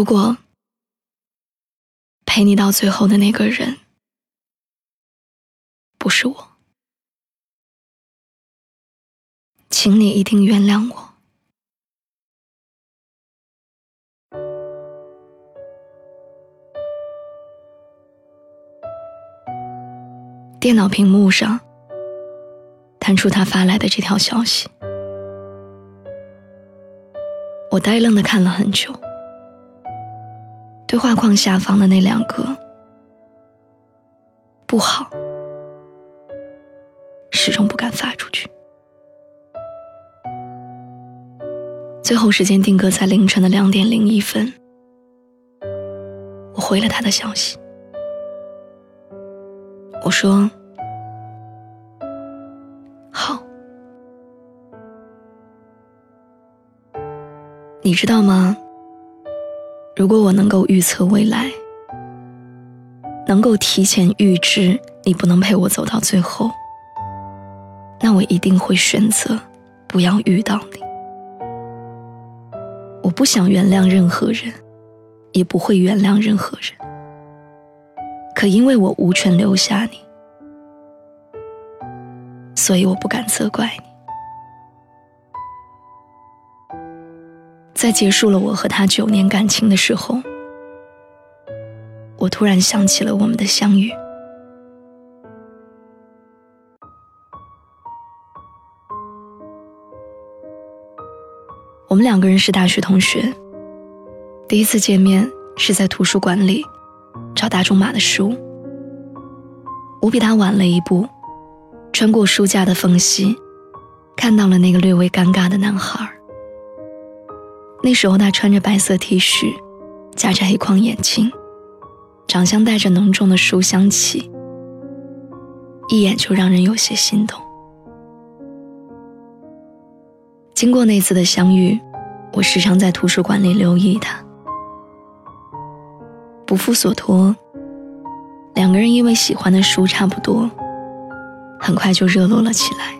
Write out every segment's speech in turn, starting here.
如果陪你到最后的那个人不是我，请你一定原谅我。电脑屏幕上弹出他发来的这条消息，我呆愣的看了很久，对话框下方的那两个“不好”始终不敢发出去。最后时间定格在凌晨的两点零一分，我回了他的消息。我说：“好，你知道吗？如果我能够预测未来，能够提前预知你不能陪我走到最后，那我一定会选择不要遇到你。我不想原谅任何人，也不会原谅任何人。”可因为我无权留下你，所以我不敢责怪你。在结束了我和他九年感情的时候，我突然想起了我们的相遇。我们两个人是大学同学，第一次见面是在图书馆里。找大仲马的书，我比他晚了一步，穿过书架的缝隙，看到了那个略微尴尬的男孩。那时候他穿着白色 T 恤，夹着黑框眼镜，长相带着浓重的书香气，一眼就让人有些心动。经过那次的相遇，我时常在图书馆里留意他。不负所托，两个人因为喜欢的书差不多，很快就热络了起来。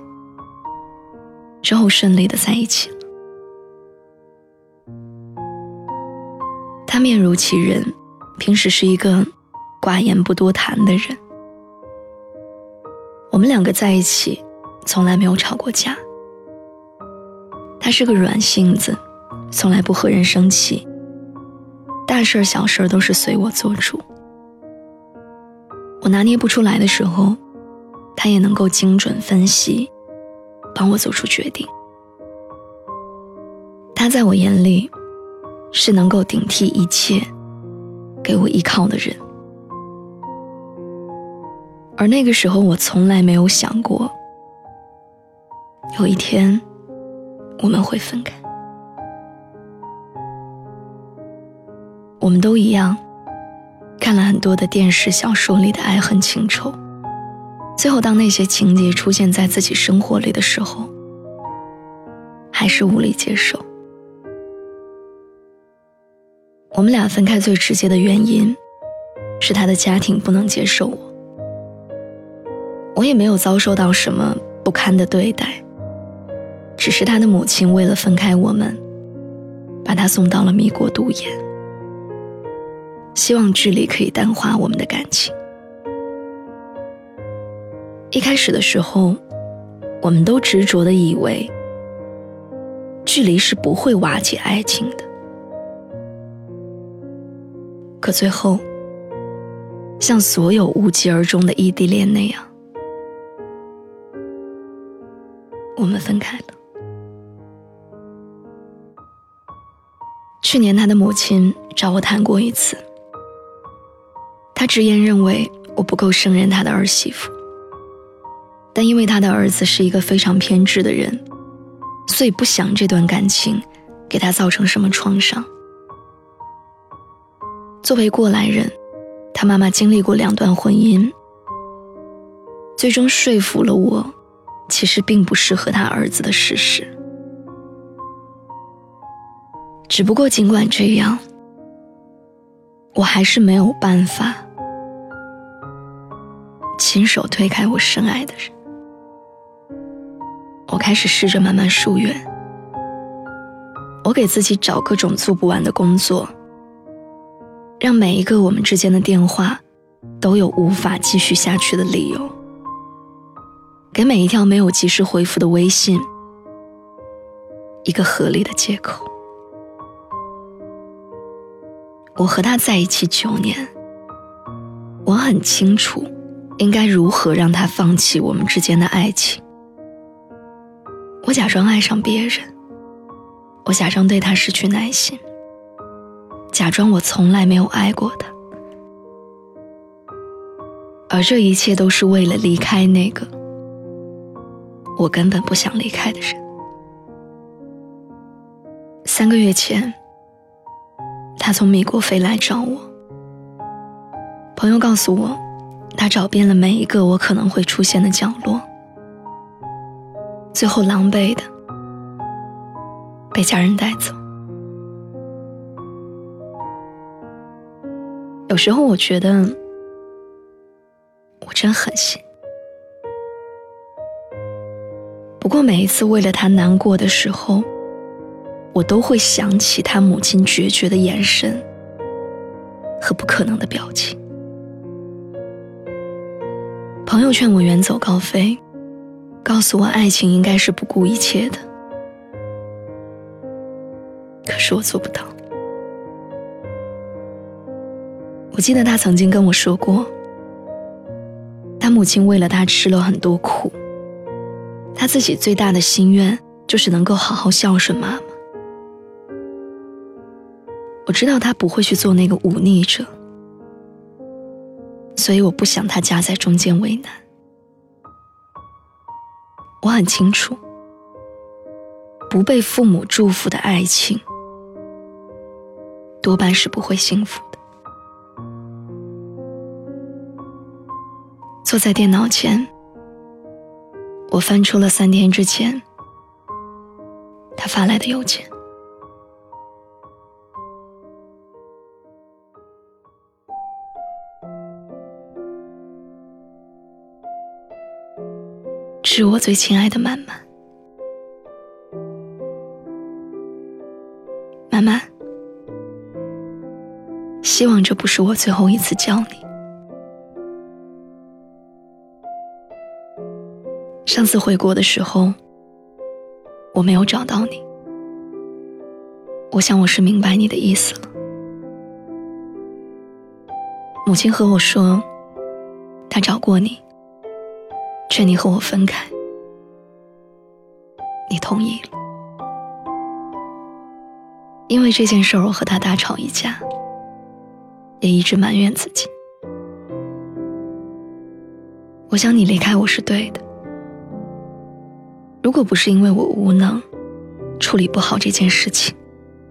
之后顺利的在一起了。他面如其人，平时是一个寡言不多谈的人。我们两个在一起，从来没有吵过架。他是个软性子，从来不和人生气。大事儿小事儿都是随我做主，我拿捏不出来的时候，他也能够精准分析，帮我做出决定。他在我眼里，是能够顶替一切，给我依靠的人。而那个时候，我从来没有想过，有一天，我们会分开。我们都一样，看了很多的电视、小说里的爱恨情仇，最后当那些情节出现在自己生活里的时候，还是无力接受。我们俩分开最直接的原因，是他的家庭不能接受我。我也没有遭受到什么不堪的对待，只是他的母亲为了分开我们，把他送到了米国读研。希望距离可以淡化我们的感情。一开始的时候，我们都执着的以为，距离是不会瓦解爱情的。可最后，像所有无疾而终的异地恋那样，我们分开了。去年，他的母亲找我谈过一次。他直言认为我不够胜任他的儿媳妇，但因为他的儿子是一个非常偏执的人，所以不想这段感情给他造成什么创伤。作为过来人，他妈妈经历过两段婚姻，最终说服了我，其实并不适合他儿子的事实。只不过尽管这样，我还是没有办法。亲手推开我深爱的人，我开始试着慢慢疏远。我给自己找各种做不完的工作，让每一个我们之间的电话都有无法继续下去的理由，给每一条没有及时回复的微信一个合理的借口。我和他在一起九年，我很清楚应该如何让他放弃我们之间的爱情。我假装爱上别人，我假装对他失去耐心。假装我从来没有爱过他，而这一切都是为了离开那个我根本不想离开的人。三个月前，他从美国飞来找我。朋友告诉我，他找遍了每一个我可能会出现的角落，最后狼狈的被家人带走。有时候我觉得我真狠心，不过每一次为了他难过的时候，我都会想起他母亲决绝的眼神和不可能的表情。朋友劝我远走高飞，告诉我爱情应该是不顾一切的，可是我做不到。我记得他曾经跟我说过，他母亲为了他吃了很多苦，他自己最大的心愿就是能够好好孝顺妈妈。我知道他不会去做那个忤逆者，所以我不想他夹在中间为难。我很清楚，不被父母祝福的爱情，多半是不会幸福的。坐在电脑前，我翻出了三天之前他发来的邮件。致我最亲爱的满满，满满，希望这不是我最后一次叫你。上次回国的时候，我没有找到你。我想我是明白你的意思了。母亲和我说，她找过你，劝你和我分开，你同意了。因为这件事儿，我和他大吵一架，也一直埋怨自己。我想你离开我是对的。如果不是因为我无能，处理不好这件事情，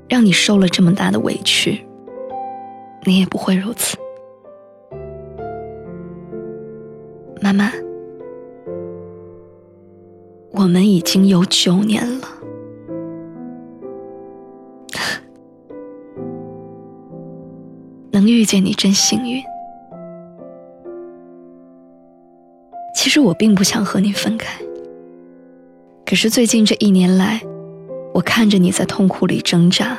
让你受了这么大的委屈，你也不会如此。妈妈，我们已经有九年了，能遇见你真幸运。其实我并不想和你分开。可是最近这一年来，我看着你在痛苦里挣扎，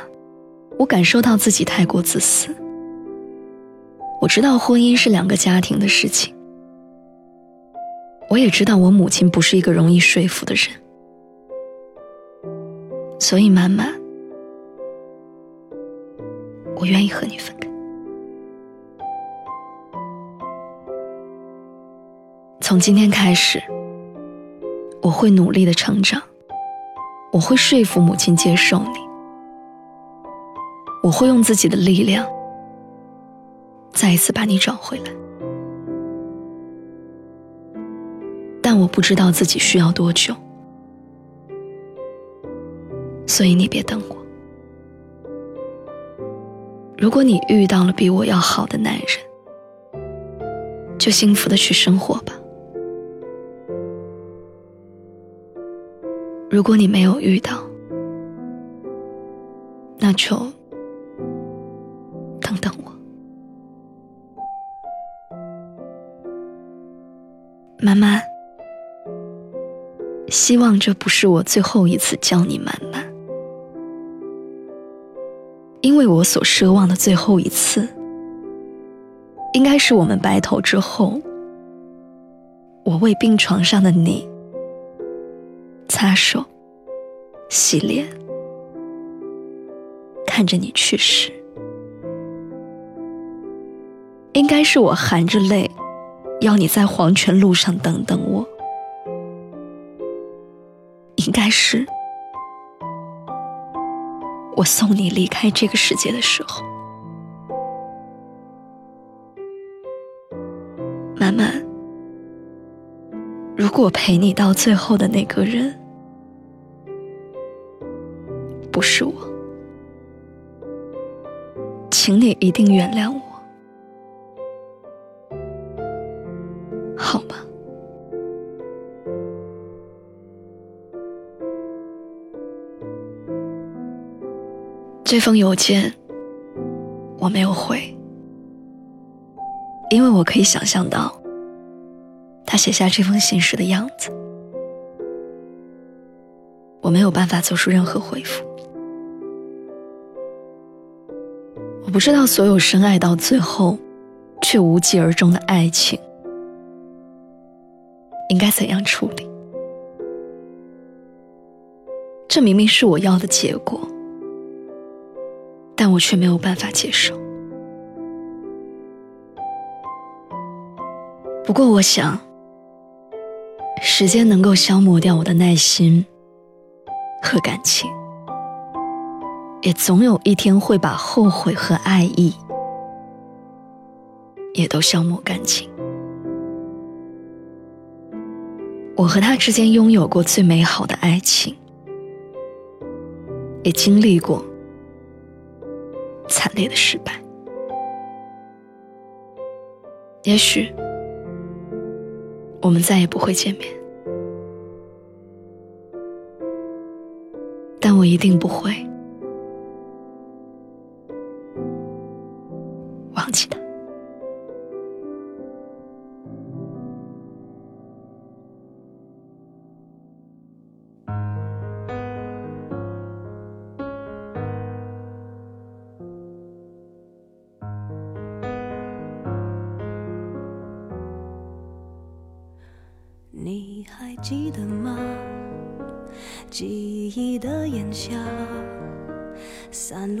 我感受到自己太过自私。我知道婚姻是两个家庭的事情，我也知道我母亲不是一个容易说服的人，所以妈妈，我愿意和你分开。从今天开始。我会努力的成长，我会说服母亲接受你，我会用自己的力量再一次把你找回来，但我不知道自己需要多久，所以你别等我。如果你遇到了比我要好的男人，就幸福的去生活吧。如果你没有遇到，那就等等我。妈妈，希望这不是我最后一次叫你妈妈，因为我所奢望的最后一次，应该是我们白头之后，我为病床上的你擦手、洗脸，看着你去世。应该是我含着泪，要你在黄泉路上等等我。应该是我送你离开这个世界的时候。满满，如果陪你到最后的那个人不是我，请你一定原谅我。好吗？这封邮件我没有回，因为我可以想象到他写下这封信时的样子。我没有办法做出任何回复。我不知道所有深爱到最后却无疾而终的爱情。应该怎样处理？这明明是我要的结果，但我却没有办法接受。不过，我想，时间能够消磨掉我的耐心和感情，也总有一天会把后悔和爱意也都消磨干净。我和他之间拥有过最美好的爱情，也经历过惨烈的失败。也许我们再也不会见面，但我一定不会记他。你还记得吗？记忆的炎夏，散落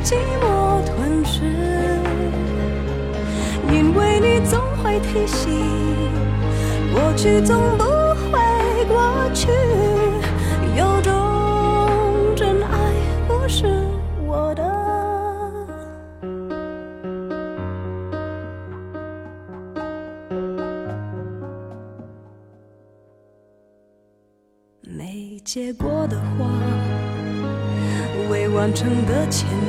寂寞吞噬，因为你总会提醒，过去总不会过去，有种真爱不是我的，没。结果的花，未完成的牵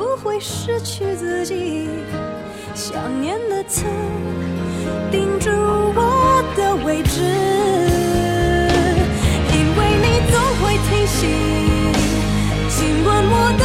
不会失去自己。想念的刺钉住我的位置，因为你总会提醒，尽管我的